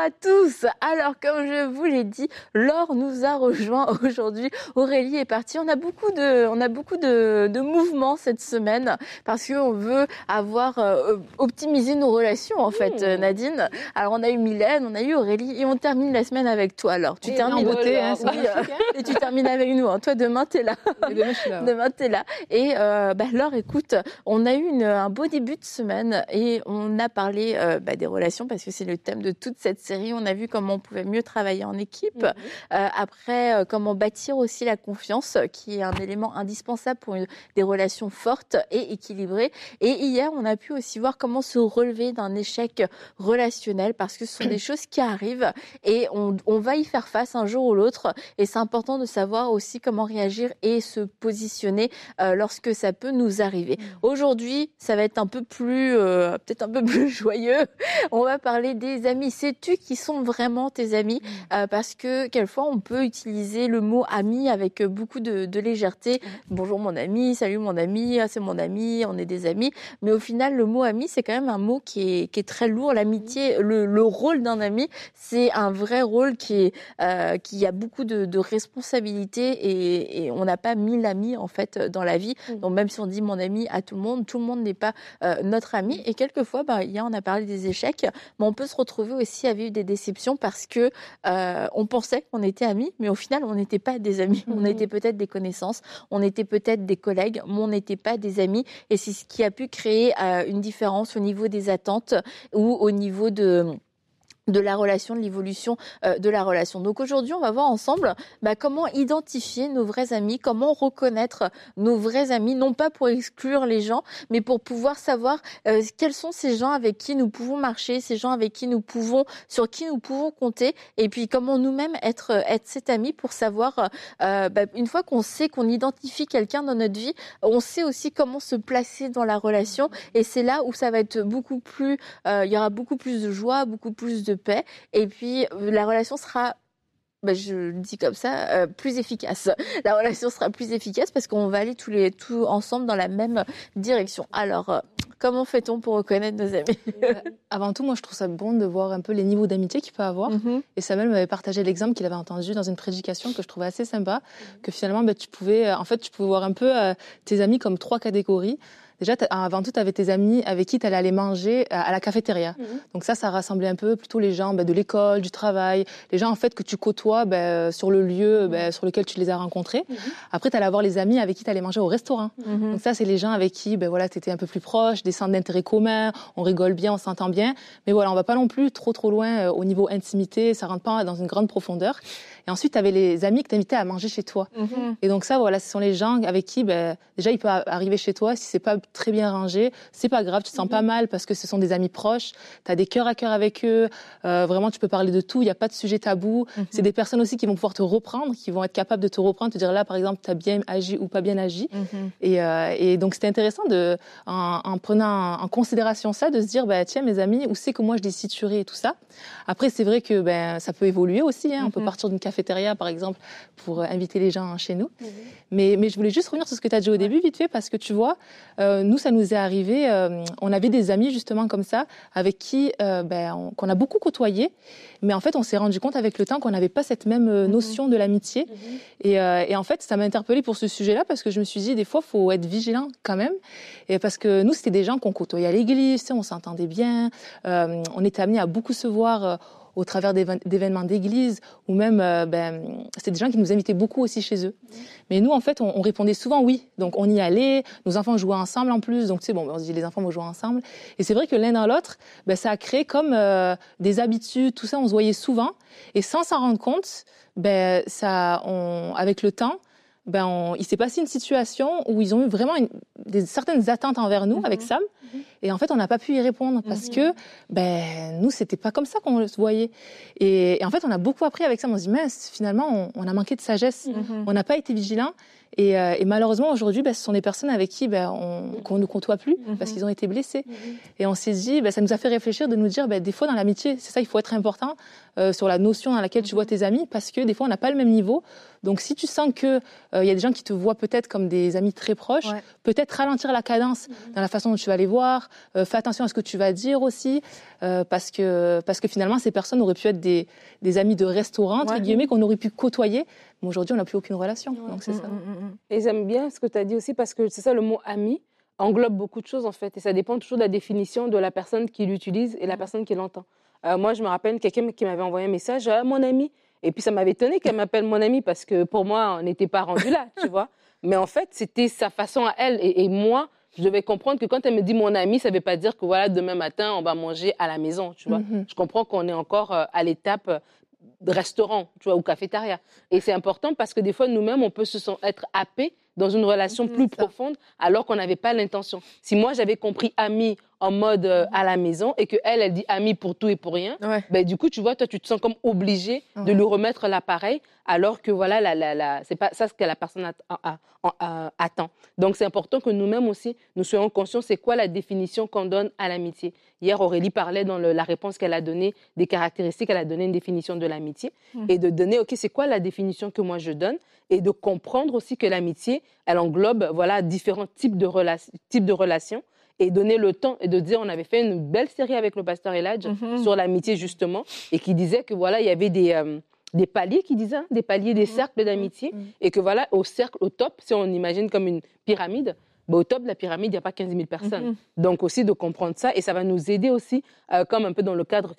à tous. Alors comme je vous l'ai dit, Laure nous a rejoint aujourd'hui. Aurélie est partie. On a beaucoup de, on a beaucoup de, de mouvements cette semaine parce qu'on veut avoir euh, optimiser nos relations en fait, Mmh. Nadine. Alors on a eu Mylène, on a eu Aurélie et on termine la semaine avec toi. Alors tu Et termines beauté, hein, Oui, euh, et tu termines avec nous. hein. Toi demain t'es là. Et demain, je suis là. Demain, t'es là. Et euh, bah, Laure, écoute, on a eu une- un beau début de semaine et on a parlé euh, bah, des relations parce que c'est le thème de toute cette série. On a vu comment on pouvait mieux travailler en équipe. Mhm. Euh, après, euh, comment bâtir aussi la confiance, qui est un élément indispensable pour une- des relations fortes et équilibrées. Et hier, on a pu aussi voir comment se relever d'un échec relationnel parce que ce sont des choses qui arrivent et on, on va y faire face un jour ou l'autre. Et c'est important de savoir aussi comment réagir et se positionner euh, lorsque ça peut nous arriver. Aujourd'hui, ça va être un peu plus, euh, peut-être un peu plus joyeux. On va parler des amis. Sais-tu qui sont vraiment tes amis Euh, Parce que quelquefois, on peut utiliser le mot ami avec beaucoup de, de légèreté. Bonjour mon ami, salut mon ami, ah, c'est mon ami, on est des amis. Mais au final, le mot ami, c'est quand même un mot qui est, qui est très lourd. L'amitié, le, le rôle d'un ami, c'est un vrai rôle qui, est, euh, qui a beaucoup de, de responsabilités et, et on n'a pas mille amis en fait dans la vie. Donc même si on dit mon ami à tout le monde, tout le monde n'est pas euh, notre ami. Et quelquefois, bah, hier on a parlé des échecs, mais on peut se retrouver aussi à des déceptions parce que euh, on pensait qu'on était amis, mais au final on n'était pas des amis. On Mhm. était peut-être des connaissances, on était peut-être des collègues, mais on n'était pas des amis. Et c'est ce qui a pu créer euh, une différence au niveau des attentes ou au niveau de de la relation, de l'évolution euh, de la relation. Donc aujourd'hui, on va voir ensemble bah, comment identifier nos vrais amis, comment reconnaître nos vrais amis, non pas pour exclure les gens, mais pour pouvoir savoir euh, quels sont ces gens avec qui nous pouvons marcher, ces gens avec qui nous pouvons, sur qui nous pouvons compter, et puis comment nous-mêmes être être cet ami pour savoir, euh, bah, une fois qu'on sait qu'on identifie quelqu'un dans notre vie, on sait aussi comment se placer dans la relation, et c'est là où ça va être beaucoup plus euh, il y aura beaucoup plus de joie, beaucoup plus de paix, et puis euh, la relation sera ben, je le dis comme ça, euh, plus efficace. La relation sera plus efficace parce qu'on va aller tous les tous ensemble dans la même direction. Alors, euh, comment fait-on pour reconnaître nos amis? Avant tout, moi, je trouve ça bon de voir un peu les niveaux d'amitié qu'il peut avoir. Mhm. Et Samuel m'avait partagé l'exemple qu'il avait entendu dans une prédication que je trouvais assez sympa, que finalement, ben, tu pouvais, en fait, tu pouvais voir un peu tes amis comme trois catégories. Déjà, avant tout, tu avais tes amis avec qui tu allais aller manger à à la cafétéria. Donc ça, ça rassemblait un peu plutôt les gens ben, de l'école, du travail, les gens en fait que tu côtoies ben, sur le lieu ben, sur lequel tu les as rencontrés. Après, tu allais avoir les amis avec qui tu allais manger au restaurant. Mhm. Donc ça, c'est les gens avec qui, ben voilà, t'étais un peu plus proche, des centres d'intérêt communs, on rigole bien, on s'entend bien. Mais voilà, on va pas non plus trop trop loin euh, au niveau intimité, ça rentre pas dans une grande profondeur. Et ensuite, tu avais les amis que t'invitais à manger chez toi. Mhm. Et donc ça, voilà, ce sont les gens avec qui, ben, déjà, il peut arriver chez toi si c'est pas très bien rangé, c'est pas grave, tu te sens pas mal parce que ce sont des amis proches, tu as des cœurs à cœur avec eux, euh, vraiment, tu peux parler de tout, il n'y a pas de sujet tabou. C'est des personnes aussi qui vont pouvoir te reprendre, qui vont être capables de te reprendre, te dire là, par exemple, tu as bien agi ou pas bien agi. Mhm. Et, euh, et donc c'était intéressant de, en, en prenant en considération ça, de se dire bah tiens mes amis, où c'est que moi je les situerai et tout ça. Après c'est vrai que ben ça peut évoluer aussi. Hein. On peut Mhm. partir d'une cafétéria par exemple pour euh, inviter les gens chez nous. Mais mais je voulais juste revenir sur ce que tu as dit au début vite fait parce que tu vois, euh, nous ça nous est arrivé. euh, on avait des amis justement comme ça avec qui euh, ben, on- qu'on a beaucoup côtoyé, mais en fait on s'est rendu compte avec le temps qu'on n'avait pas cette même Mhm. notion de l'amitié. Et, euh, et en fait, ça m'a interpellée pour ce sujet-là parce que je me suis dit, des fois, faut être vigilant quand même. Et parce que nous, c'était des gens qu'on côtoyait à l'église, on s'entendait bien, on était amenés à beaucoup se voir. Au travers d'événements d'église ou même euh, ben c'est des gens qui nous invitaient beaucoup aussi chez eux. Mais nous en fait on, on répondait souvent oui. Donc on y allait. Nos enfants jouaient ensemble en plus. Donc tu sais bon ben, on se dit les enfants vont jouer ensemble. Et c'est vrai que l'un dans l'autre ben, ça a créé comme euh, des habitudes. Tout ça on se voyait souvent. Et sans s'en rendre compte ben ça on avec le temps ben on- il s'est passé une situation où ils ont eu vraiment une- des certaines attentes envers nous Mhm. avec Sam Et en fait, on n'a pas pu y répondre parce mhm. que ben nous, c'était pas comme ça qu'on se voyait. Et, en fait, on a beaucoup appris avec ça. On se dit, mais finalement, on, a manqué de sagesse. Mhm. On n'a pas été vigilant. Euh, et, malheureusement, aujourd'hui, bah, ce sont des personnes avec qui bah, on, ne côtoie plus mhm. parce qu'ils ont été blessés. Mhm. Et on s'est dit, bah, ça nous a fait réfléchir de nous dire, des fois dans l'amitié, c'est ça, il faut être important euh, sur la notion dans laquelle tu vois mhm. tes amis parce que des fois, on n'a pas le même niveau. Donc, si tu sens qu'il euh, il y a des gens qui te voient peut-être comme des amis très proches, peut-être ralentir la cadence dans la façon dont tu vas les voir, fais attention à ce que tu vas dire aussi, parce, que, parce que finalement, ces personnes auraient pu être des, des amis de restaurant, entre guillemets, qu'on aurait pu côtoyer mais aujourd'hui, on n'a plus aucune relation. Donc, c'est ça. Mm, mm, mm, et j'aime bien ce que tu as dit aussi parce que c'est ça le mot ami englobe beaucoup de choses en fait. Et ça dépend toujours de la définition de la personne qui l'utilise et la personne qui l'entend. Euh, moi, je me rappelle quelqu'un qui m'avait envoyé un message à mon ami. Et puis ça m'avait étonné qu'elle m'appelle mon ami parce que pour moi, on n'était pas rendu là, tu vois. Mais en fait, c'était sa façon à elle. Et, moi, je devais comprendre que quand elle me dit mon ami, ça ne veut pas dire que voilà, demain matin, on va manger à la maison, tu vois. Mm-hmm. Je comprends qu'on est encore euh, à l'étape restaurant, tu vois, ou cafétéria. Et c'est important parce que des fois, nous-mêmes, on peut se sentir, être happé dans une relation plus profonde alors qu'on n'avait pas l'intention. Si moi, j'avais compris ami en mode euh, à la maison et que elle, elle dit ami pour tout et pour rien, ben, du coup, tu vois, toi, tu te sens comme obligé de lui remettre l'appareil alors que voilà, la, la, la c'est pas ça ce que la personne attend. Donc, c'est important que nous-mêmes aussi, nous soyons conscients c'est quoi la définition qu'on donne à l'amitié. Hier, Aurélie parlait dans la réponse qu'elle a donnée des caractéristiques, elle a donné une définition de l'amitié mmh. et de donner, OK, c'est quoi la définition que moi je donne? Et de comprendre aussi que l'amitié, elle englobe voilà différents types de, types de relations et donner le temps et de dire on avait fait une belle série avec le pasteur Eladj mhm. sur l'amitié justement et qui disait que voilà il y avait des euh, des paliers qui disaient hein, des paliers des mhm. cercles d'amitié mhm. et que voilà au cercle au top si on imagine comme une pyramide bah, au top de la pyramide, il n'y a pas 15 000 personnes. Donc aussi de comprendre ça, et ça va nous aider aussi, euh, comme un peu dans le cadre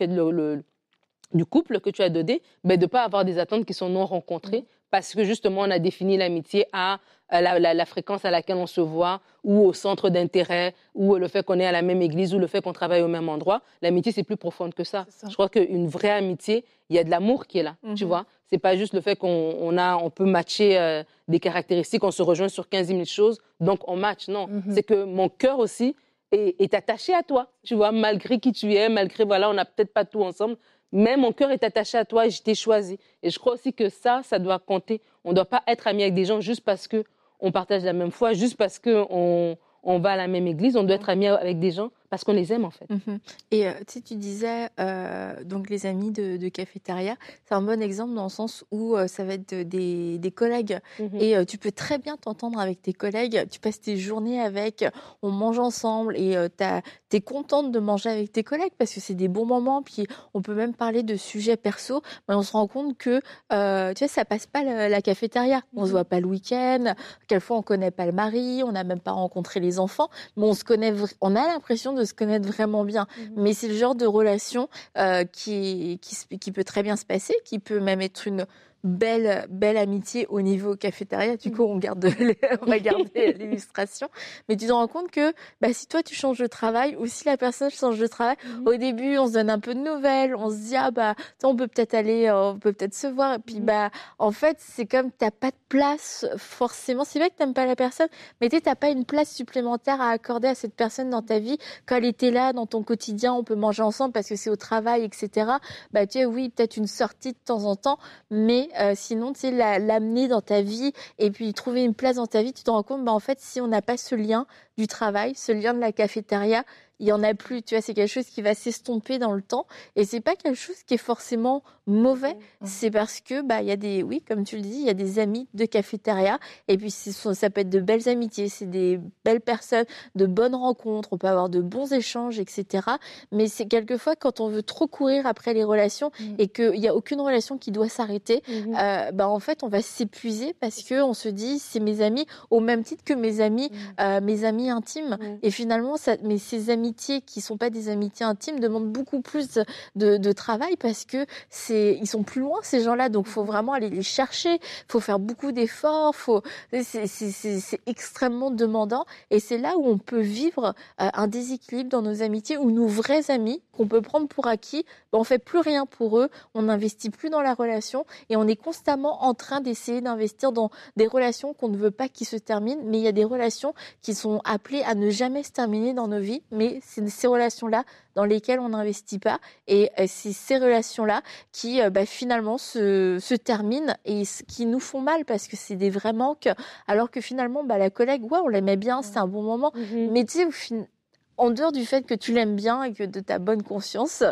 du couple que tu as donné, bah, de ne pas avoir des attentes qui sont non rencontrées, parce que justement, on a défini l'amitié à la, fréquence à laquelle on se voit, ou au centre d'intérêt, ou le fait qu'on est à la même église, ou le fait qu'on travaille au même endroit. L'amitié, c'est plus profonde que ça. Je crois qu'une vraie amitié, il y a de l'amour qui est là, tu mhm. vois. C'est pas juste le fait qu'on a, on peut matcher euh, des caractéristiques, on se rejoint sur 15 000 choses, donc on match. Non, mhm. c'est que mon cœur aussi est, est, attaché à toi, tu vois, malgré qui tu es, malgré, voilà, on n'a peut-être pas tout ensemble, mais mon cœur est attaché à toi et je t'ai choisi. Et je crois aussi que ça, ça doit compter. On ne doit pas être ami avec des gens juste parce qu'on partage la même foi, juste parce qu'on on va à la même église. On doit être ami avec des gens parce qu'on les aime en fait. Mhm. Et euh, tu sais, tu disais euh, donc les amis de, de cafétéria, c'est un bon exemple dans le sens où euh, ça va être des, des collègues mhm. et tu peux très bien t'entendre avec tes collègues. Tu passes tes journées avec, on mange ensemble et tu es contente de manger avec tes collègues parce que c'est des bons moments. Puis on peut même parler de sujets perso, mais on se rend compte que tu sais, ça passe pas la, cafétéria. On se mhm. voit pas le week-end. Quelquefois on connaît pas le mari, on n'a même pas rencontré les enfants, mais on se connaît. On a l'impression de se connaître vraiment bien. Mhm. Mais c'est le genre de relation euh, qui, qui, qui, peut très bien se passer, qui peut même être une belle, belle amitié au niveau cafétéria. Du coup, on, garde on va garder l'illustration. Mais tu te rends compte que bah, si toi, tu changes de travail ou si la personne change de travail, mhm. au début, on se donne un peu de nouvelles. On se dit, ah bah, on peut peut-être aller, euh, on peut peut-être se voir. Et puis, mhm. bah, en fait, c'est comme tu n'as pas de place forcément. C'est vrai que tu n'aimes pas la personne, mais tu n'as pas une place supplémentaire à accorder à cette personne dans ta vie. Quand elle était là, dans ton quotidien, on peut manger ensemble parce que c'est au travail, etc. Bah, tu sais, oui, peut-être une sortie de temps en temps, mais euh, sinon, tu sais, l'amener dans ta vie et puis trouver une place dans ta vie, tu te rends compte, bah, en fait, si on n'a pas ce lien du travail, ce lien de la cafétéria, il y en a plus. Tu vois, c'est quelque chose qui va s'estomper dans le temps. Et c'est pas quelque chose qui est forcément mauvais. Mmh. C'est parce que, bah, il y a des, oui, comme tu le dis, il y a des amis de cafétéria. Et puis, ça peut être de belles amitiés. C'est des belles personnes, de bonnes rencontres. On peut avoir de bons échanges, etc. Mais c'est quelquefois quand on veut trop courir après les relations mmh. et qu'il n'y a aucune relation qui doit s'arrêter, mmh. euh, bah, en fait, on va s'épuiser parce que on se dit, c'est mes amis au même titre que mes amis, euh, mes amis intimes. Et finalement, ça, mais ces amitiés qui sont pas des amitiés intimes demandent beaucoup plus de, travail parce que c'est ils sont plus loin ces gens-là. Donc faut vraiment aller les chercher. Faut faire beaucoup d'efforts. Faut c'est extrêmement demandant. Et c'est là où on peut vivre euh, un déséquilibre dans nos amitiés où nos vrais amis qu'on peut prendre pour acquis. Ben, on fait plus rien pour eux. On n'investit plus dans la relation et on est constamment en train d'essayer d'investir dans des relations qu'on ne veut pas qui se terminent. Mais il y a des relations qui sont appelées à ne jamais se terminer dans nos vies, mais c'est ces relations-là dans lesquelles on n'investit pas. Et c'est ces relations-là qui, bah, finalement, se, se, terminent et qui nous font mal parce que c'est des vrais manques. Alors que finalement, bah, la collègue, ouais, on l'aimait bien, c'était un bon moment. Mm-hmm. Mais tu sais, en dehors du fait que tu l'aimes bien et que de ta bonne conscience,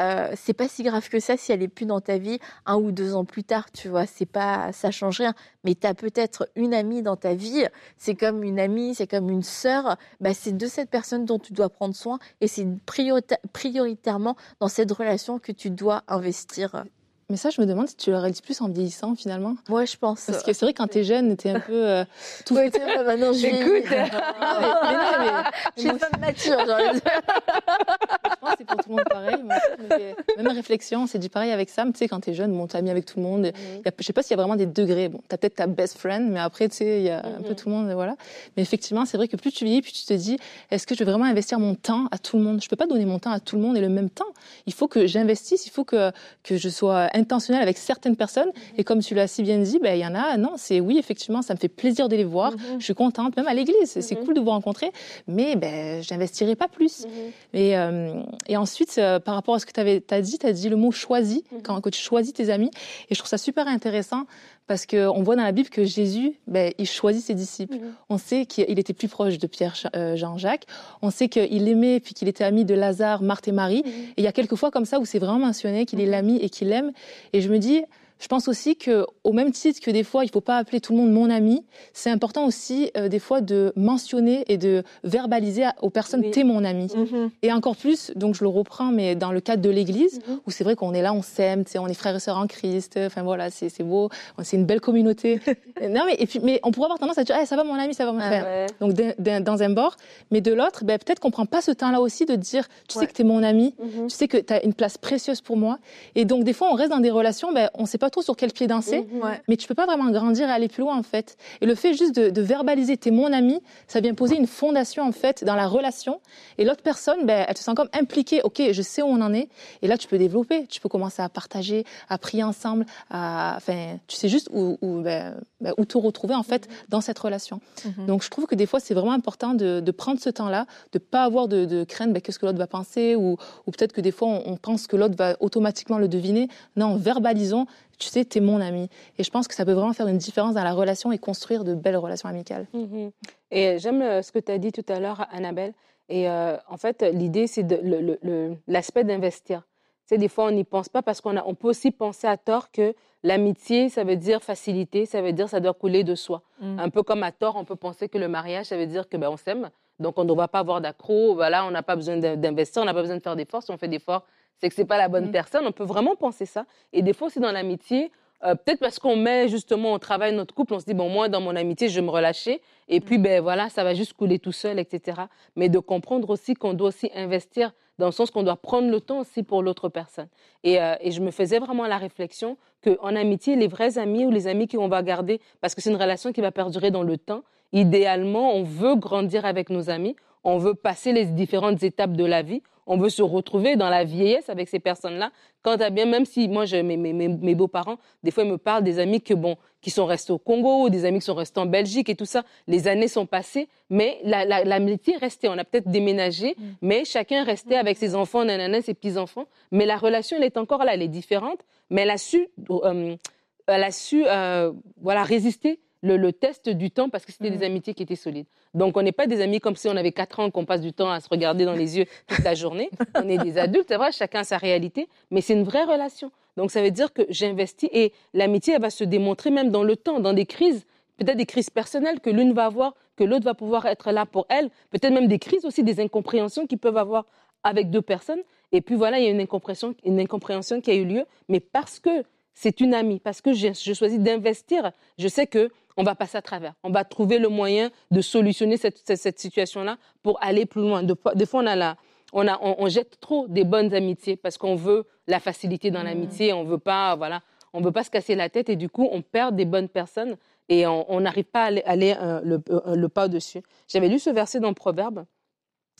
euh, c'est pas si grave que ça si elle est plus dans ta vie un ou deux ans plus tard, tu vois. C'est pas, ça change rien. Mais tu as peut-être une amie dans ta vie. C'est comme une amie, c'est comme une sœur. Bah, c'est de cette personne dont tu dois prendre soin et c'est prioritairement dans cette relation que tu dois investir. Mais ça, je me demande si tu l'aurais dit plus en vieillissant finalement. Ouais, je pense. Parce que c'est vrai quand t'es jeune, t'es un peu euh, tout. Ouais, maintenant je Écoute. mais, non, mais, je suis une femme mature. Genre. je pense que c'est pour tout le monde pareil. Même réflexion, c'est du pareil avec Sam. Tu sais, quand t'es jeune, bon, t'es ami avec tout le monde. Mhm. Y a, je sais pas s'il y a vraiment des degrés. Bon, t'as peut-être ta best friend, mais après, tu sais, il y a un peu mhm. tout le monde, voilà. Mais effectivement, c'est vrai que plus tu vieillis, plus tu te dis, est-ce que je vais vraiment investir mon temps à tout le monde? Je peux pas donner mon temps à tout le monde et le même temps. Il faut que j'investisse. Il faut que que je sois intentionnel avec certaines personnes. Et comme tu l'as si bien dit, ben, il y en a, non, c'est oui, effectivement, ça me fait plaisir de les voir. Mhm. Je suis contente, même à l'église, c'est mhm. cool de vous rencontrer, mais ben, j'investirai pas plus. Mhm. Et, euh, et ensuite, euh, par rapport à ce que tu as dit, tu as dit le mot choisi, quand, quand tu choisis tes amis. Et je trouve ça super intéressant parce qu'on voit dans la Bible que Jésus, ben, il choisit ses disciples. On sait qu'il était plus proche de Pierre, euh, Jean-Jacques. On sait qu'il aimait, puis qu'il était ami de Lazare, Marthe et Marie. Et il y a quelques fois comme ça où c'est vraiment mentionné qu'il est l'ami et qu'il aime. Et je me dis, je pense aussi que, au même titre que des fois, il ne faut pas appeler tout le monde mon ami, c'est important aussi euh, des fois de mentionner et de verbaliser aux personnes oui. t'es mon ami. Mm-hmm. Et encore plus, donc je le reprends, mais dans le cadre de l'Église, mm-hmm. où c'est vrai qu'on est là, on s'aime, on est frères et sœurs en Christ. Enfin voilà, c'est beau, c'est une belle communauté. non mais et puis, mais on pourrait avoir tendance à dire, ça va mon ami, ça va mon ah frère. Donc dans un bord, mais de l'autre, ben, peut-être qu'on prend pas ce temps-là aussi de dire, tu sais que tu es mon ami, mm-hmm. tu sais que tu as une place précieuse pour moi. Et donc des fois, on reste dans des relations, ben on sait pas trop sur quel pied danser, mhm. mais tu peux pas vraiment grandir et aller plus loin en fait. Et le fait juste de, de verbaliser t'es mon ami, ça vient poser une fondation en fait dans la relation. Et l'autre personne, ben, elle se sent comme impliquée. Ok, je sais où on en est. Et là, tu peux développer. Tu peux commencer à partager, à prier ensemble. À, enfin, tu sais juste où, où, ben, ben, où te retrouver en fait mhm. dans cette relation. Mhm. Donc, je trouve que des fois, c'est vraiment important de, de prendre ce temps-là, de pas avoir de, de crainte. Ben, qu'est-ce que l'autre va penser ou, ou peut-être que des fois, on, on pense que l'autre va automatiquement le deviner. Non, verbalisons tu sais, tu es mon ami. Et je pense que ça peut vraiment faire une différence dans la relation et construire de belles relations amicales. Mhm. Et j'aime euh, ce que tu as dit tout à l'heure, Annabelle. Et euh, en fait, l'idée, c'est l'aspect d'investir. Tu sais, des fois, on n'y pense pas parce qu'on on peut aussi penser à tort que l'amitié, ça veut dire facilité, ça veut dire ça doit couler de soi. Mm. Un peu comme à tort, on peut penser que le mariage, ça veut dire que ben, on s'aime, donc on ne doit pas avoir d'accro, voilà, on n'a pas besoin d'investir, on n'a pas besoin de faire d'efforts. Si on fait d'efforts, c'est que c'est pas la bonne mm. personne. On peut vraiment penser ça. Et des fois aussi dans l'amitié, euh, peut-être parce qu'on met justement au travail notre couple, on se dit bon moi dans mon amitié je vais me relâcher et puis mm. ben voilà ça va juste couler tout seul etc. Mais de comprendre aussi qu'on doit aussi investir dans le sens qu'on doit prendre le temps aussi pour l'autre personne. Et, euh, et, je me faisais vraiment la réflexion qu'en amitié les vrais amis ou les amis qu'on va garder parce que c'est une relation qui va perdurer dans le temps. Idéalement on veut grandir avec nos amis, on veut passer les différentes étapes de la vie on veut se retrouver dans la vieillesse avec ces personnes-là. Quand à bien, même si moi, je, mes, mes, mes beaux-parents, des fois, ils me parlent des amis que, bon, qui sont restés au Congo, des amis qui sont restés en Belgique et tout ça. Les années sont passées, mais l'amitié la, la, restait. On a peut-être déménagé, mm. mais chacun restait avec ses enfants, nanana, ses petits-enfants. Mais la relation, elle est encore là, elle est différente, mais elle a su, euh, elle a su euh, voilà, résister le, test du temps parce que c'était des mm. amitiés qui étaient solides. Donc, on n'est pas des amis comme si on avait 4 ans, qu'on passe du temps à se regarder dans les yeux toute la journée. On est des adultes, c'est vrai, chacun a sa réalité, mais c'est une vraie relation. Donc, ça veut dire que j'investis et l'amitié, elle va se démontrer même dans le temps, dans des crises, peut-être des crises personnelles que l'une va avoir, que l'autre va pouvoir être là pour elle, peut-être même des crises aussi, des incompréhensions qui peuvent avoir avec deux personnes. Et puis voilà, il y a une incompréhension, une incompréhension qui a eu lieu, mais parce que c'est une amie, parce que je choisis d'investir, je sais que on va passer à travers. On va trouver le moyen de solutionner cette, cette, situation-là pour aller plus loin. Des fois, on, a la, on, a, on, jette trop des bonnes amitiés parce qu'on veut la facilité dans l'amitié. On veut pas, voilà, on veut pas se casser la tête et du coup, on perd des bonnes personnes et on n'arrive pas à aller, euh, le, euh, le, pas au-dessus. J'avais lu ce verset dans Proverbe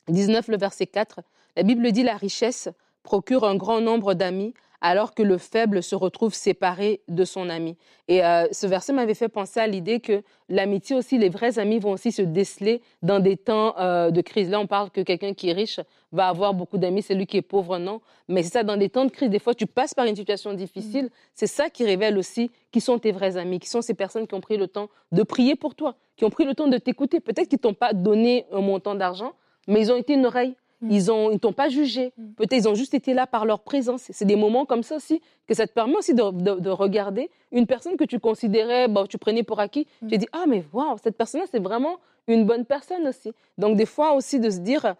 19, le verset 4. La Bible dit la richesse procure un grand nombre d'amis alors que le faible se retrouve séparé de son ami. Et euh, ce verset m'avait fait penser à l'idée que l'amitié aussi, les vrais amis vont aussi se déceler dans des temps euh, de crise. Là, on parle que quelqu'un qui est riche va avoir beaucoup d'amis, c'est lui qui est pauvre, non. Mais c'est ça, dans des temps de crise, des fois, tu passes par une situation difficile. C'est ça qui révèle aussi qui sont tes vrais amis, qui sont ces personnes qui ont pris le temps de prier pour toi, qui ont pris le temps de t'écouter. Peut-être qu'ils t'ont pas donné un montant d'argent, mais ils ont été une oreille Mm. Ils ont, ils t'ont pas jugé. Mm. Peut-être ils ont juste été là par leur présence. C'est des moments comme ça aussi que ça te permet aussi de, regarder une personne que tu considérais, bon, tu prenais pour acquis. Mm. Tu dis ah mais waouh cette personne-là c'est vraiment une bonne personne aussi. Donc des fois aussi de se dire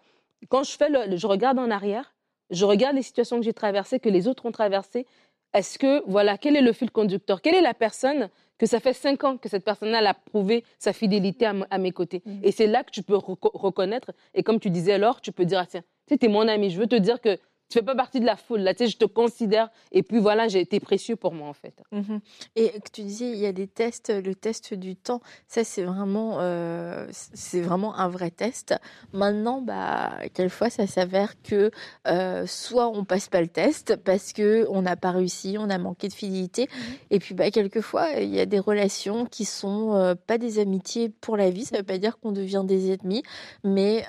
quand je fais le, je regarde en arrière, je regarde les situations que j'ai traversées, que les autres ont traversées. Est-ce que voilà quel est le fil conducteur? Quelle est la personne que ça fait cinq ans que cette personne-là a prouvé sa fidélité à, mes côtés. Mm. Et c'est là que tu peux reconnaître. Et comme tu disais alors, tu peux dire, ah, tiens, tu es mon ami, je veux te dire que tu fais pas partie de la foule. Là, tu sais, je te considère. Et puis voilà, j'ai été précieux pour moi en fait. Mhm. Et que tu disais, il y a des tests, le test du temps. Ça, c'est vraiment, euh, c'est vraiment un vrai test. Maintenant, bah, quelquefois, ça s'avère que euh, soit on passe pas le test parce que on n'a pas réussi, on a manqué de fidélité. Mhm. Et puis, bah, quelquefois, il y a des relations qui sont euh, pas des amitiés pour la vie. Ça veut pas dire qu'on devient des ennemis, mais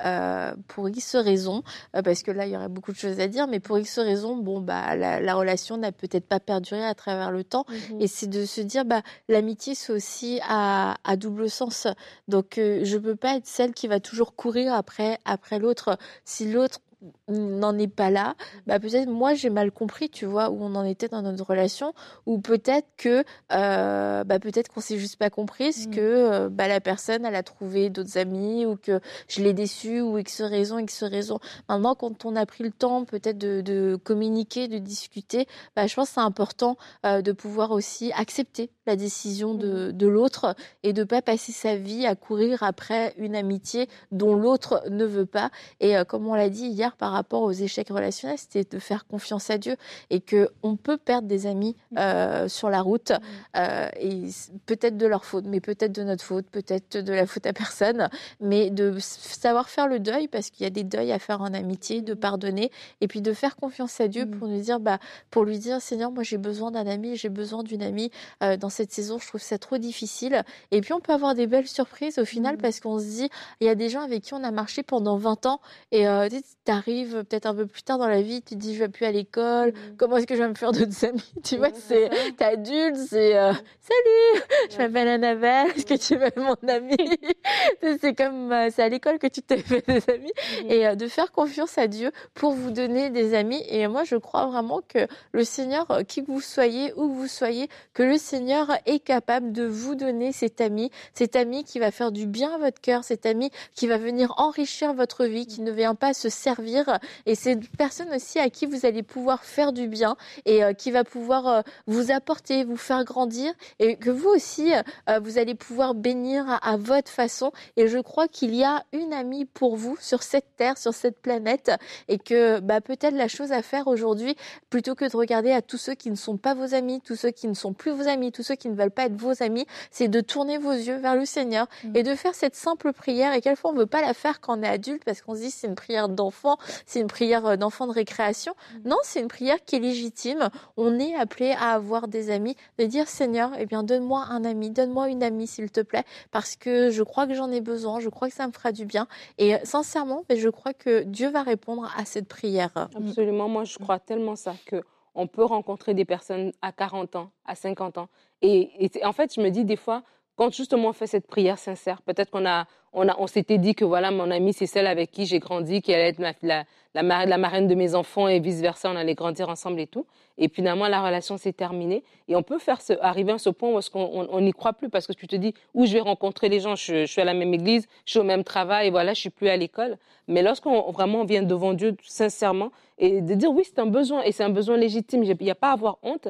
pour X raisons, parce que là, il y aurait beaucoup de choses à dire mais pour X raisons, bon, bah, la, relation n'a peut-être pas perduré à travers le temps. Mhm. Et c'est de se dire, bah, l'amitié, c'est aussi à, double sens. Donc, euh, je ne peux pas être celle qui va toujours courir après, après l'autre. Si l'autre n'en est pas là, bah peut-être moi j'ai mal compris, tu vois, où on en était dans notre relation, ou peut-être que euh, bah peut-être qu'on s'est juste pas compris, mm. que euh, bah, la personne elle a trouvé d'autres amis ou que je l'ai déçu ou x raison, x raison. Maintenant, quand on a pris le temps peut-être de, de, communiquer, de discuter, bah, je pense que c'est important euh, de pouvoir aussi accepter la décision de, mm. de l'autre et de pas passer sa vie à courir après une amitié dont l'autre ne veut pas. Et euh, comme on l'a dit hier par rapport aux échecs relationnels, c'était de faire confiance à Dieu et que on peut perdre des amis mm. euh, sur la route mm. euh, et peut-être de leur faute, mais peut-être de notre faute, peut-être de la faute à personne, mais de savoir faire le deuil parce qu'il y a des deuils à faire en amitié, de pardonner et puis de faire confiance à Dieu pour lui dire bah pour lui dire Seigneur, moi j'ai besoin d'un ami, j'ai besoin d'une amie dans cette saison, je trouve ça trop difficile. Et puis on peut avoir des belles surprises au final parce qu'on se dit, il y a des gens avec qui on a marché pendant 20 ans et euh, tu arrives peut-être un peu plus tard dans la vie, tu te dis, je vais plus à l'école, mmh. comment est-ce que je vais me faire d'autres amis? Tu vois, c'est, t'es adulte, c'est, euh, salut, je m'appelle Annabelle, est-ce que tu veux mon ami? C'est comme, euh, c'est à l'école que tu t'es fait des amis. Mmh. Et de faire confiance à Dieu pour vous donner des amis. Et moi, je crois vraiment que le Seigneur, qui que vous soyez, où vous soyez, que le Seigneur est capable de vous donner cet ami, cet ami qui va faire du bien à votre cœur, cet ami qui va venir enrichir votre vie, qui ne vient pas se servir. Et c'est une personne aussi à qui vous allez pouvoir faire du bien et euh, qui va pouvoir euh, vous apporter, vous faire grandir et que vous aussi, euh, vous allez pouvoir bénir à, votre façon. Et je crois qu'il y a une amie pour vous sur cette terre, sur cette planète et que bah, peut-être la chose à faire aujourd'hui, plutôt que de regarder à tous ceux qui ne sont pas vos amis, tous ceux qui ne sont plus vos amis, tous ceux qui ne veulent pas être vos amis, c'est de tourner vos yeux vers le Seigneur mm. et de faire cette simple prière. Et quelquefois, on ne veut pas la faire quand on est adulte parce qu'on se dit c'est une prière d'enfant, c'est une prière euh, d'enfant de récréation. Mm. Non, c'est une prière qui est légitime. On est appelé à avoir des amis, de dire Seigneur, eh bien, donne-moi un ami, donne-moi une amie, s'il te plaît, parce que je crois que j'en ai besoin, je crois que ça me fera du bien. Et euh, sincèrement, je crois que Dieu va répondre à cette prière. Absolument. Moi, je crois tellement ça que on peut rencontrer des personnes à 40 ans, à 50 ans. Et, en fait, je me dis des fois, quand justement on fait cette prière sincère, peut-être qu'on a, on, a, on s'était dit que voilà, mon amie, c'est celle avec qui j'ai grandi, qui allait être la, la, la, marraine de mes enfants et vice-versa, on allait grandir ensemble et tout. Et finalement, la relation s'est terminée. Et on peut faire ce, arriver à ce point où on n'y croit plus parce que tu te dis où je vais rencontrer les gens? Je, je, suis à la même église, je suis au même travail, et voilà, je suis plus à l'école. Mais lorsqu'on vraiment vient devant Dieu sincèrement et de dire oui, c'est un besoin et c'est un besoin légitime, il n'y a pas à avoir honte.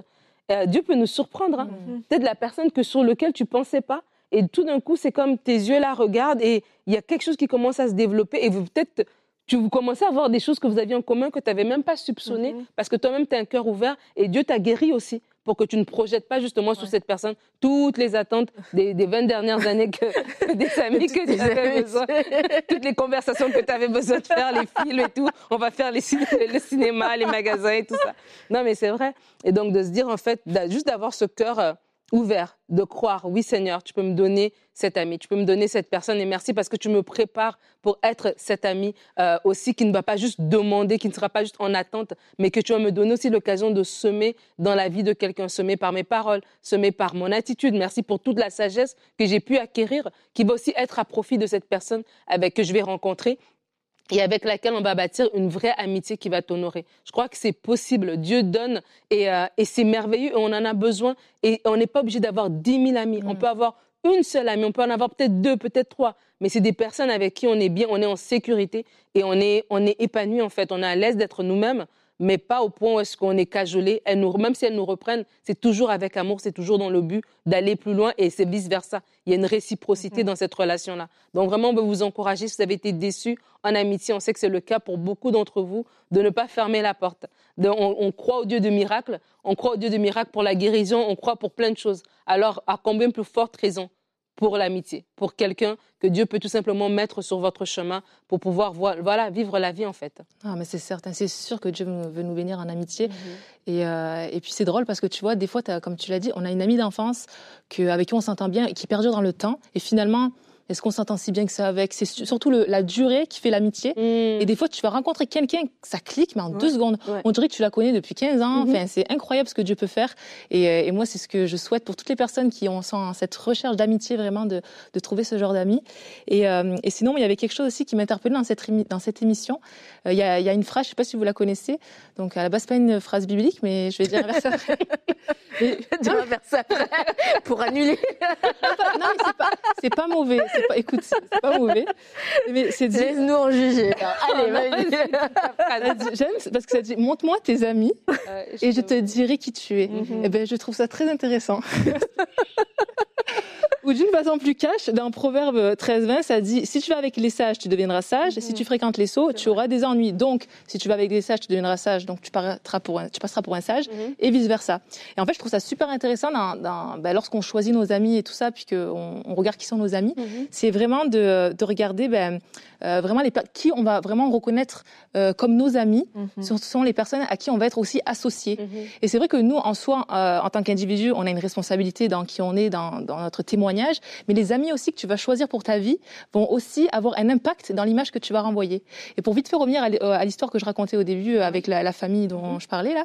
Euh, Dieu peut nous surprendre. Hein. Mm-hmm. Peut-être la personne que sur lequel tu pensais pas. Et tout d'un coup, c'est comme tes yeux là regardent et il y a quelque chose qui commence à se développer et peut-être tu vous commencez à voir des choses que vous aviez en commun que tu n'avais même pas soupçonné Mhm. parce que toi-même, tu as un cœur ouvert et Dieu t'a guéri aussi pour que tu ne projettes pas justement sur cette personne toutes les attentes des, des 20 dernières années que, des amis que tu avais besoin, toutes les conversations que tu avais besoin de faire, les films et tout. On va faire les, cin- le cinéma, les magasins et tout ça. Non, mais c'est vrai. Et donc de se dire, en fait, juste d'avoir ce cœur euh, ouvert, de croire, oui Seigneur, tu peux me donner cet ami, tu peux me donner cette personne et merci parce que tu me prépares pour être cet ami euh, aussi qui ne va pas juste demander, qui ne sera pas juste en attente, mais que tu vas me donner aussi l'occasion de semer dans la vie de quelqu'un, semer par mes paroles, semer par mon attitude. Merci pour toute la sagesse que j'ai pu acquérir, qui va aussi être à profit de cette personne avec que je vais rencontrer et avec laquelle on va bâtir une vraie amitié qui va t'honorer. Je crois que c'est possible. Dieu donne et, euh, et c'est merveilleux et on en a besoin. Et on n'est pas obligé d'avoir 10 000 amis. On Mm. peut avoir une seule amie, on peut en avoir peut-être deux, peut-être trois. Mais c'est des personnes avec qui on est bien, on est en sécurité et on est, on est épanoui en fait. On est à l'aise d'être nous-mêmes, mais pas au point où est-ce qu'on est cajolé. Elles nous, même si elles nous reprennent, c'est toujours avec amour, c'est toujours dans le but d'aller plus loin et c'est vice-versa. Il y a une réciprocité Mhm. dans cette relation-là. Donc vraiment, on veut vous encourager si vous avez été déçus en amitié. On sait que c'est le cas pour beaucoup d'entre vous de ne pas fermer la porte. De- on, on croit au Dieu de miracles, on croit au Dieu de miracles pour la guérison, on croit pour plein de choses. Alors, à combien plus forte raison pour l'amitié, pour quelqu'un que Dieu peut tout simplement mettre sur votre chemin pour pouvoir voir, voilà, vivre la vie en fait. Ah, mais c'est certain, c'est sûr que Dieu veut nous bénir en amitié. Mhm. Et, euh, et puis c'est drôle parce que tu vois, des fois, comme tu l'as dit, on a une amie d'enfance que, avec qui on s'entend bien et qui perdure dans le temps. Et finalement, est-ce qu'on s'entend si bien que ça avec? C'est su- surtout le- la durée qui fait l'amitié. Et des fois, tu vas rencontrer quelqu'un, ça clique, mais en Ouais, deux secondes. ouais. On dirait que tu la connais depuis 15 ans. Mhm. Enfin, c'est incroyable ce que Dieu peut faire. Et, euh, et moi, c'est ce que je souhaite pour toutes les personnes qui ont sont- cette recherche d'amitié, vraiment, de, de trouver ce genre d'amis. Et, euh, et sinon, il y avait quelque chose aussi qui m'interpellait dans cette, dans cette émission. Euh, Il y, a, il y a une phrase, je ne sais pas si vous la connaissez. Donc, à la base, pas une phrase biblique, mais je vais dire vers ça. Mais- Tu vas faire ça après pour annuler. non, mais c'est pas, mauvais. Pas, écoute, c'est pas mauvais. Mais c'est dit. Laisse-nous en juger. Allez, vas-y. J'aime parce que ça dit montre-moi tes amis et je te dirai qui tu es. Mhm. Eh ben, je trouve ça très intéressant. Ou d'une façon plus cash, dans Proverbe 13-20, ça dit si tu vas avec les sages, tu deviendras sage, si tu fréquentes les sots, tu auras des ennuis. Donc, si tu vas avec les sages, tu deviendras sage, donc tu, pour un- tu passeras pour un sage, Mhm. et vice versa. Et en fait, je trouve ça super intéressant dans, dans- ben, lorsqu'on choisit nos amis et tout ça, puis qu'on on regarde qui sont nos amis, c'est vraiment de, de regarder ben, euh, vraiment les, qui on va vraiment reconnaître euh, comme nos amis. Mhm. Ce sont les personnes à qui on va être aussi associés. Mhm. Et c'est vrai que nous, en soi, euh, en tant qu'individu, on a une responsabilité dans qui on est, dans, dans notre témoignage. Mais les amis aussi que tu vas choisir pour ta vie vont aussi avoir un impact dans l'image que tu vas renvoyer. Et pour vite faire revenir à l'histoire que je racontais au début avec la, la famille dont je parlais là,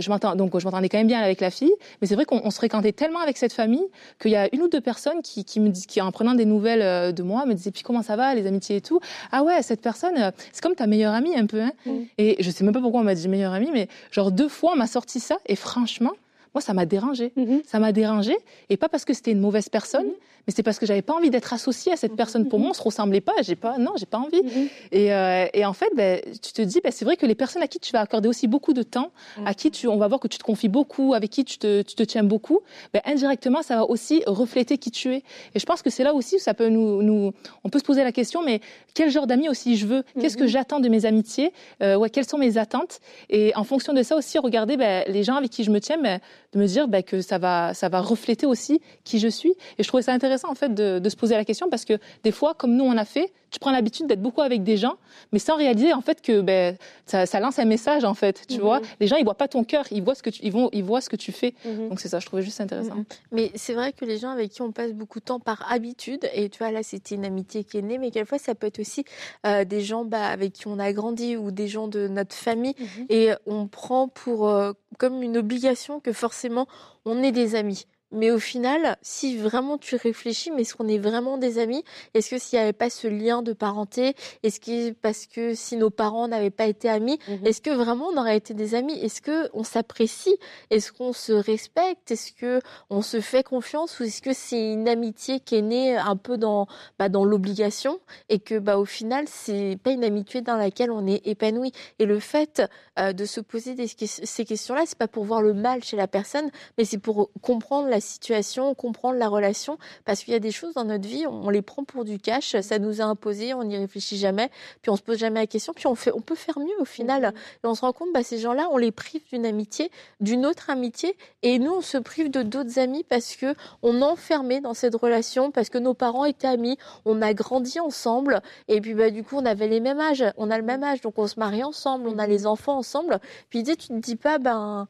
je m'entends donc je m'entendais quand même bien avec la fille. Mais c'est vrai qu'on on se fréquentait tellement avec cette famille qu'il y a une ou deux personnes qui, qui me disent, qui en prenant des nouvelles de moi, me disaient puis comment ça va, les amitiés tout. Ah ouais, cette personne, euh, c'est comme ta meilleure amie un peu. Hein et je sais même pas pourquoi on m'a dit meilleure amie, mais genre deux fois on m'a sorti ça et franchement, moi ça m'a dérangé. Mhm. Ça m'a dérangé et pas parce que c'était une mauvaise personne, mais c'est parce que j'avais pas envie d'être associée à cette personne. Pour moi, on se ressemblait pas. J'ai pas, non, j'ai pas envie. Mhm. Et, euh, et en fait, ben, tu te dis, ben, c'est vrai que les personnes à qui tu vas accorder aussi beaucoup de temps, à qui tu, on va voir que tu te confies beaucoup, avec qui tu te, tu te tiens beaucoup, ben, indirectement, ça va aussi refléter qui tu es. Et je pense que c'est là aussi où ça peut nous, nous, on peut se poser la question, mais quel genre d'amis aussi je veux? Qu'est-ce que j'attends de mes amitiés? Euh, ouais, Quelles sont mes attentes? Et en fonction de ça aussi, regarder ben, les gens avec qui je me tiens, de me dire que ça va, ça va refléter aussi qui je suis. Et je trouvais ça intéressant en fait de, de se poser la question parce que des fois, comme nous on a fait, tu prends l'habitude d'être beaucoup avec des gens, mais sans réaliser en fait que ben, ça, ça lance un message en fait. Tu Mhm. vois, les gens ils voient pas ton cœur, ils voient ce que tu, ils vont, ils voient ce que tu fais. Mhm. Donc c'est ça, je trouvais juste intéressant. Mhm. Mais c'est vrai que les gens avec qui on passe beaucoup de temps par habitude, et tu vois, là, c'était une amitié qui est née, mais quelquefois, ça peut être aussi euh, des gens bah, avec qui on a grandi ou des gens de notre famille, et on prend pour euh, comme une obligation que forcément, on est des amis. Mais au final, si vraiment tu réfléchis, mais est-ce qu'on est vraiment des amis? Est-ce que s'il n'y avait pas ce lien de parenté Est-ce que parce que si nos parents n'avaient pas été amis, Mhm. est-ce que vraiment on aurait été des amis? Est-ce que on s'apprécie? Est-ce qu'on se respecte? Est-ce que on se fait confiance? Ou est-ce que c'est une amitié qui est née un peu dans bah, dans l'obligation et que bah au final c'est pas une amitié dans laquelle on est épanoui? Et le fait euh, de se poser des, ces questions-là c'est pas pour voir le mal chez la personne mais c'est pour comprendre la la situation, comprendre la relation, parce qu'il y a des choses dans notre vie, on les prend pour du cash, ça nous a imposé, on n'y réfléchit jamais, puis on se pose jamais la question, puis on fait, on peut faire mieux au final. Mhm. Et on se rend compte, bah, ces gens-là, on les prive d'une amitié, d'une autre amitié, et nous, on se prive de d'autres amis parce que on est enfermé dans cette relation, parce que nos parents étaient amis, on a grandi ensemble, et puis bah, du coup, on avait les mêmes âges, on a le même âge, donc on se marie ensemble, on a les enfants ensemble, puis tu te dis pas, ben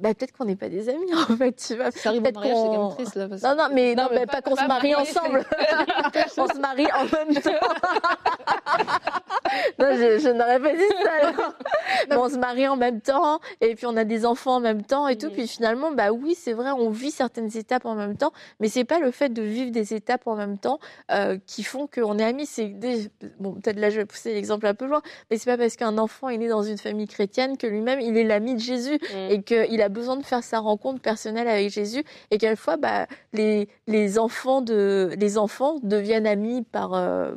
bah, peut-être qu'on n'est pas des amis en fait tu vois. Ça arrive au mariage c'est quand même triste là non non mais non, mais pas, qu'on se marie ensemble. on se marie en même temps. Non je, je n'aurais pas dit ça mais on se marie en même temps et puis on a des enfants en même temps et tout puis finalement bah oui c'est vrai on vit certaines étapes en même temps mais c'est pas le fait de vivre des étapes en même temps euh, qui font qu'on est amis. C'est des... bon peut-être là je vais pousser l'exemple un peu loin mais c'est pas parce qu'un enfant est né dans une famille chrétienne que lui-même il est l'ami de Jésus mm. et qu'il a besoin de faire sa rencontre personnelle avec Jésus et quelquefois bah, les, les, enfants de, les enfants deviennent amis par, euh,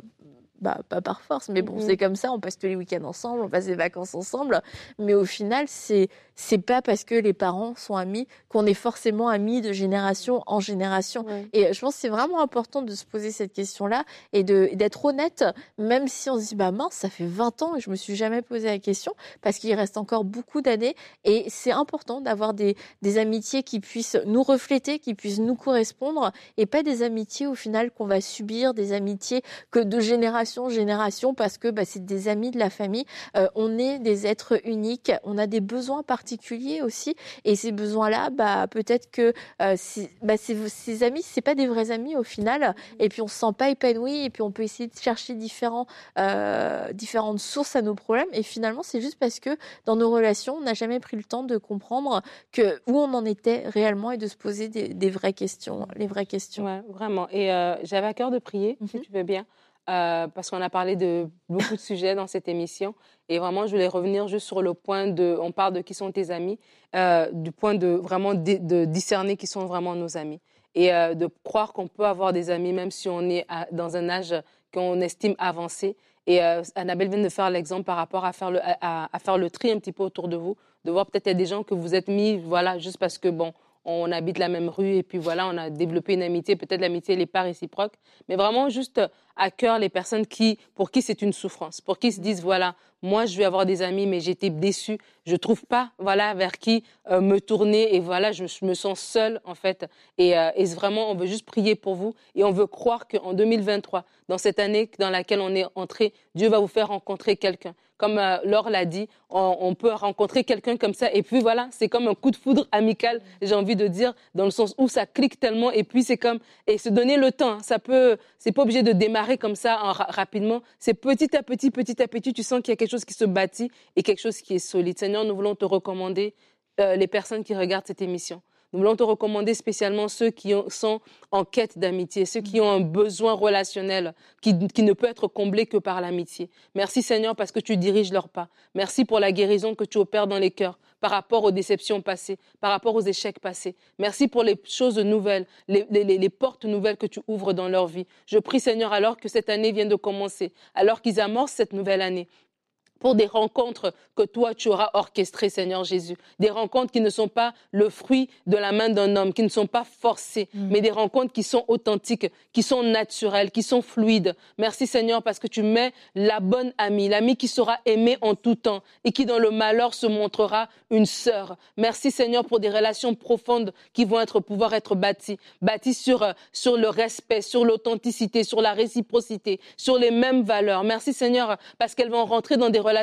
bah, pas par force, mais bon, mm-hmm. c'est comme ça, on passe tous les week-ends ensemble, on passe les vacances ensemble, mais au final, c'est c'est pas parce que les parents sont amis qu'on est forcément amis de génération en génération. Et je pense que c'est vraiment important de se poser cette question-là et d'être honnête, même si on se dit, bah mince, ça fait 20 ans et je me suis jamais posé la question, parce qu'il reste encore beaucoup d'années. Et c'est important d'avoir des, des amitiés qui puissent nous refléter, qui puissent nous correspondre, et pas des amitiés au final qu'on va subir, des amitiés que de génération en génération, parce que bah, c'est des amis de la famille. Euh, on est des êtres uniques, on a des besoins particuliers particulier aussi. Et ces besoins-là, bah, peut-être que euh, bah, ces, amis, c'est pas des vrais amis au final. Et puis on se sent pas épanoui. Et puis on peut essayer de chercher différents, euh, différentes sources à nos problèmes. Et finalement, c'est juste parce que dans nos relations, on n'a jamais pris le temps de comprendre que où on en était réellement et de se poser des, vraies questions, les vraies questions. Ouais, vraiment. Et euh, j'avais à cœur de prier, si mhm. tu veux bien. Euh, parce qu'on a parlé de beaucoup de sujets dans cette émission. Et vraiment, je voulais revenir juste sur le point de, on parle de qui sont tes amis, euh, du point de vraiment de, discerner qui sont vraiment nos amis. Et euh, de croire qu'on peut avoir des amis même si on est dans un âge qu'on estime avancé. Et Annabelle vient de faire l'exemple par rapport à faire, le, à, faire le tri un petit peu autour de vous, de voir peut-être des gens que vous êtes mis, voilà, juste parce que, bon, on habite la même rue et puis voilà, on a développé une amitié. Peut-être l'amitié n'est pas réciproque, mais vraiment juste à cœur les personnes qui, pour qui c'est une souffrance, pour qui se disent voilà, moi je vais avoir des amis, mais j'étais déçue, je trouve pas voilà vers qui euh, me tourner et voilà, je, me sens seule en fait. Et, euh, et, vraiment, on veut juste prier pour vous et on veut croire qu'en 2023, dans cette année dans laquelle on est entré, Dieu va vous faire rencontrer quelqu'un comme euh, Laure l'a dit, on, peut rencontrer quelqu'un comme ça. Et puis voilà, c'est comme un coup de foudre amical, j'ai envie de dire, dans le sens où ça clique tellement. Et puis c'est comme, et se donner le temps. Ça peut, c'est pas obligé de démarrer comme ça rapidement. C'est petit à petit, petit à petit, tu sens qu'il y a quelque chose qui se bâtit et quelque chose qui est solide. Seigneur, nous voulons te recommander euh, les personnes qui regardent cette émission. Nous voulons te recommander spécialement ceux qui sont en quête d'amitié, ceux qui ont un besoin relationnel qui, ne peut être comblé que par l'amitié. Merci Seigneur parce que tu diriges leurs pas. Merci pour la guérison que tu opères dans les cœurs par rapport aux déceptions passées, par rapport aux échecs passés. Merci pour les choses nouvelles, les, les portes nouvelles que tu ouvres dans leur vie. Je prie Seigneur alors que cette année vient de commencer, alors qu'ils amorcent cette nouvelle année, pour des rencontres que toi tu auras orchestrées, Seigneur Jésus. Des rencontres qui ne sont pas le fruit de la main d'un homme, qui ne sont pas forcées, mm. mais des rencontres qui sont authentiques, qui sont naturelles, qui sont fluides. Merci Seigneur parce que tu mets la bonne amie, l'amie qui sera aimée en tout temps et qui dans le malheur se montrera une sœur. Merci Seigneur pour des relations profondes qui vont être pouvoir être bâties, bâties sur euh, sur le respect, sur l'authenticité, sur la réciprocité, sur les mêmes valeurs. Merci Seigneur parce qu'elles vont rentrer dans des relations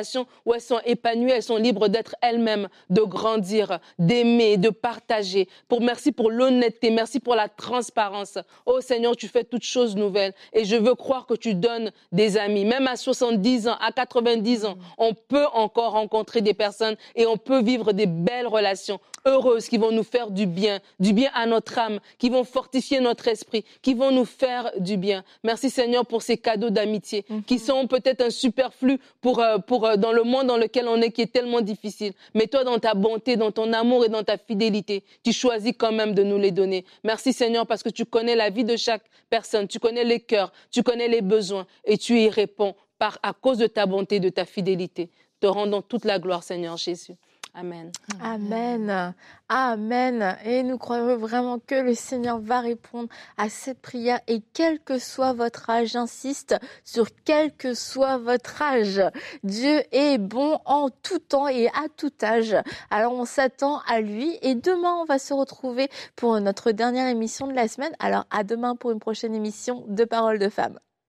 où elles sont épanouies, elles sont libres d'être elles-mêmes, de grandir, d'aimer, de partager. Pour merci pour l'honnêteté, merci pour la transparence. Oh Seigneur, tu fais toutes choses nouvelles et je veux croire que tu donnes des amis. Même à 70 ans, à 90 ans, on peut encore rencontrer des personnes et on peut vivre des belles relations heureuses qui vont nous faire du bien, du bien à notre âme, qui vont fortifier notre esprit, qui vont nous faire du bien. Merci Seigneur pour ces cadeaux d'amitié qui mhm. sont peut-être un superflu pour, euh, euh, dans le monde dans lequel on est qui est tellement difficile. Mais toi, dans ta bonté, dans ton amour et dans ta fidélité, tu choisis quand même de nous les donner. Merci Seigneur parce que tu connais la vie de chaque personne, tu connais les cœurs, tu connais les besoins et tu y réponds par, à cause de ta bonté, de ta fidélité. Te rendons toute la gloire, Seigneur Jésus. Amen. Amen. Amen. Et nous croyons vraiment que le Seigneur va répondre à cette prière et quel que soit votre âge, j'insiste sur quel que soit votre âge, Dieu est bon en tout temps et à tout âge. Alors on s'attend à lui et demain on va se retrouver pour notre dernière émission de la semaine. Alors à demain pour une prochaine émission de Paroles de femmes.